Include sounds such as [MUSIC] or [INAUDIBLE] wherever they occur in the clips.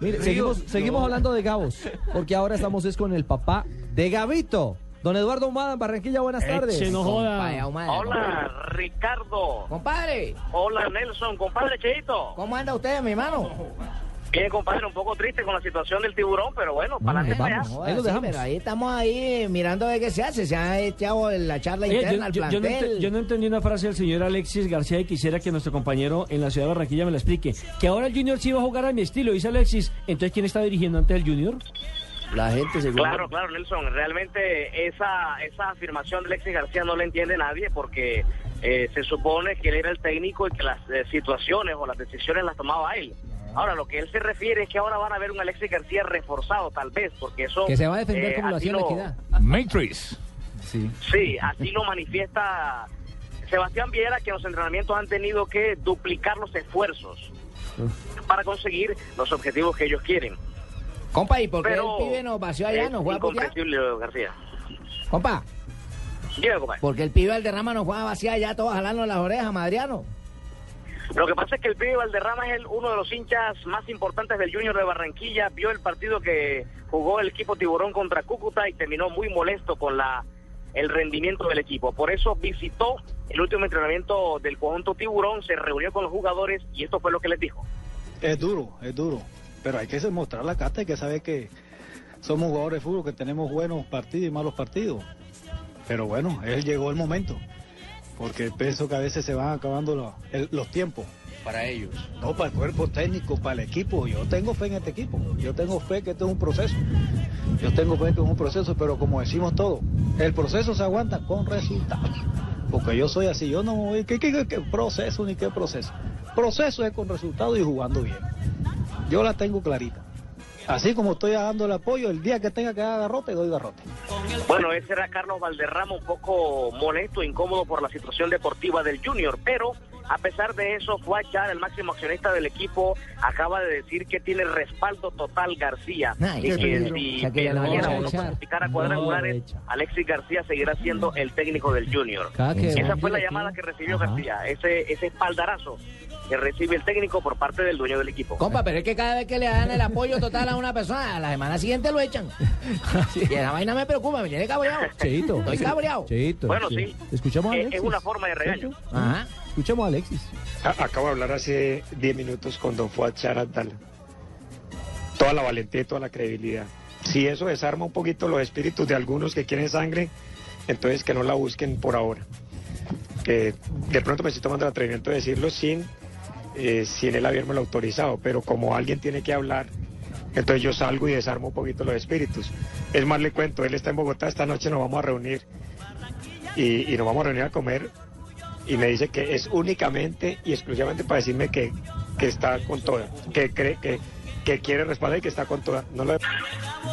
Mire, seguimos, seguimos hablando de Gabos, porque ahora estamos es con el papá de Gabito. Don Eduardo Humada en Barranquilla, buenas tardes. Eche, no joda. Compadre Hola, Ricardo. Compadre, Hola, Nelson. Compadre Cheito. ¿cómo anda usted, mi hermano? Bien, compadre, un poco triste con la situación del tiburón, pero bueno, para adelante vamos. allá. Ahí lo sí, dejamos. pero ahí estamos ahí mirando de qué se hace. Se ha echado la charla Oye, interna al yo, yo- yo no plantel. yo no entendí una frase del señor Alexis García y quisiera que nuestro compañero en la ciudad de Barranquilla me la explique. Que ahora el Junior sí va a jugar a mi estilo, dice Alexis. Entonces, ¿quién está dirigiendo antes el Junior? La gente seguro. Claro, claro, Nelson. Realmente esa, esa afirmación de Alexis García no la entiende nadie porque eh, se supone que él era el técnico y que las eh, situaciones o las decisiones las tomaba él. Ahora, lo que él se refiere es que ahora van a ver un Alexis García reforzado, tal vez, porque eso... Que se va a defender eh, como lo hacía la equidad. Matrix. Sí. Sí, así lo manifiesta Sebastián Viera, que los entrenamientos han tenido que duplicar los esfuerzos para conseguir los objetivos que ellos quieren. Compa, ¿y por qué Pero el pibe nos vació allá? es ¿Nos juega incomprensible, García. Compa, Dime, compadre. ¿por qué el pibe Valderrama nos juega a vaciar allá todos jalando las orejas, Madriano? Lo que pasa es que el pibe Valderrama es el- uno de los hinchas más importantes del Junior de Barranquilla. Vio el partido que jugó el equipo Tiburón contra Cúcuta y terminó muy molesto con la el rendimiento del equipo. Por eso visitó el último entrenamiento del conjunto Tiburón, se reunió con los jugadores y esto fue lo que les dijo. Es duro, es duro. Pero hay que mostrar la carta, hay que saber que somos jugadores de fútbol, que tenemos buenos partidos y malos partidos. Pero bueno, él llegó el momento. Porque pienso que a veces se van acabando los, el- los tiempos. para ellos. No para el cuerpo técnico, para el equipo. Yo tengo fe en este equipo. Yo tengo fe que esto es un proceso. Yo tengo fe que es un proceso, pero como decimos todo, el proceso se aguanta con resultados. Porque yo soy así, yo no voy, ¿qué, qué, qué- qué proceso ni qué proceso? Proceso es con resultados y jugando bien. Yo la tengo clarita. Así como estoy dando el apoyo, el día que tenga que dar garrote, doy garrote. Bueno, ese era Carlos Valderrama un poco molesto, incómodo por la situación deportiva del Junior, pero a pesar de eso, fue Char, el máximo accionista del equipo, acaba de decir que tiene respaldo total García. Ay, y que si mañana a uno echar. clasificara No cuadrangulares. Alexis García seguirá siendo el técnico del Junior. Esa fue la llamada que recibió. García, ese, ese espaldarazo que recibe el técnico por parte del dueño del equipo. Compa, pero es que cada vez que le dan el apoyo total a una persona, a la semana siguiente lo echan. [LAUGHS] Y esa vaina me preocupa, me tiene cabreado. Cheito. Estoy cabreado. Cheito. Bueno, sí. Escuchamos a Eh, Alexis. es una forma de regaño. Ajá. Escuchamos a Alexis. A- Acabo de hablar hace 10 minutos con don Fuad Charadal. Toda la valentía y toda la credibilidad. Si eso desarma un poquito los espíritus de algunos que quieren sangre, entonces que no la busquen por ahora. Que de pronto me estoy tomando el atrevimiento de decirlo sin, eh, sin él haberme lo autorizado, pero como alguien tiene que hablar, entonces yo salgo y desarmo un poquito los espíritus. Es más, le cuento, él está en Bogotá, esta noche nos vamos a reunir y, y nos vamos a reunir a comer y me dice que es únicamente y exclusivamente para decirme que, que está con toda, que cree que, que quiere respaldar y que está con toda. No lo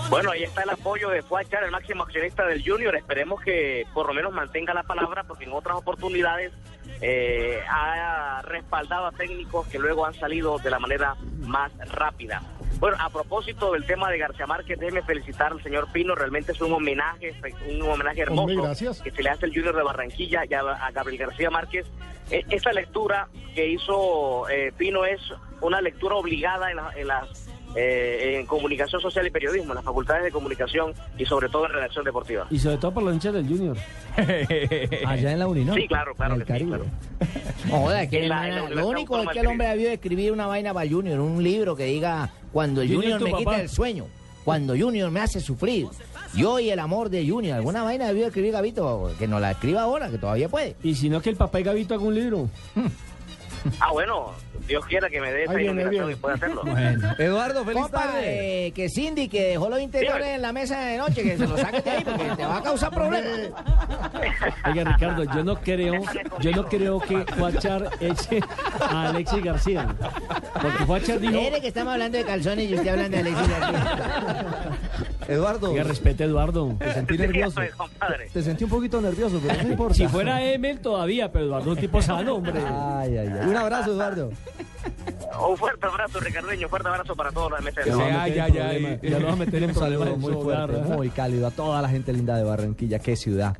Bueno, ahí está el apoyo de Fuachar, el máximo accionista del Junior. Esperemos que por lo menos mantenga la palabra, porque en otras oportunidades eh, ha respaldado a técnicos que luego han salido de la manera más rápida. Bueno, a propósito del tema de García Márquez, déjeme felicitar al señor Pino. Realmente es un homenaje, un homenaje hermoso Hombre, gracias. que se le hace al Junior de Barranquilla y a, a Gabriel García Márquez. Eh, esta lectura que hizo eh, Pino es una lectura obligada en, la- en las eh, en comunicación social y periodismo, en las facultades de comunicación y sobre todo en redacción deportiva. Y sobre todo por los hinchas del Junior. [LAUGHS] Allá en la Uni, ¿no? Sí, claro, claro En el que Caribe. Es que la- la lo único es que el hombre debió escribir una vaina para Junior, un libro que diga cuando Junior, Junior me quita el sueño, cuando Junior me hace sufrir, yo y el amor de Junior, alguna vaina debió escribir Gavito, que nos la escriba ahora, que todavía puede. Y si no, que el papá y Gavito haga un libro. [LAUGHS] Ah, bueno, Dios quiera que me dé esa iluminación y pueda hacerlo. Eduardo, feliz Compa, tarde. eh, que Cindy, que dejó los interiores Dígame. en la mesa de noche, que se los saque de ahí porque te va a causar problemas. [LAUGHS] Oiga, Ricardo, yo no creo, yo no creo que Fuachar eche a Alexis García. Porque Fuachar dijo, Mire que estamos hablando de calzones y usted hablando de Alexis García. [LAUGHS] Eduardo, oiga, respete a Eduardo. te sentí nervioso. Te sentí un poquito nervioso, pero no importa. Si fuera Emel todavía, pero Eduardo es un tipo sano, hombre. Ay, ay, ay. Un abrazo, Eduardo. Un fuerte abrazo, Ricardeño, un fuerte abrazo para todos los de Ya Ya, en ya, problemas, ya. ya lo va a meter en Un saludo problemas muy fuerte, muy cálido a toda la gente linda de Barranquilla. Qué ciudad.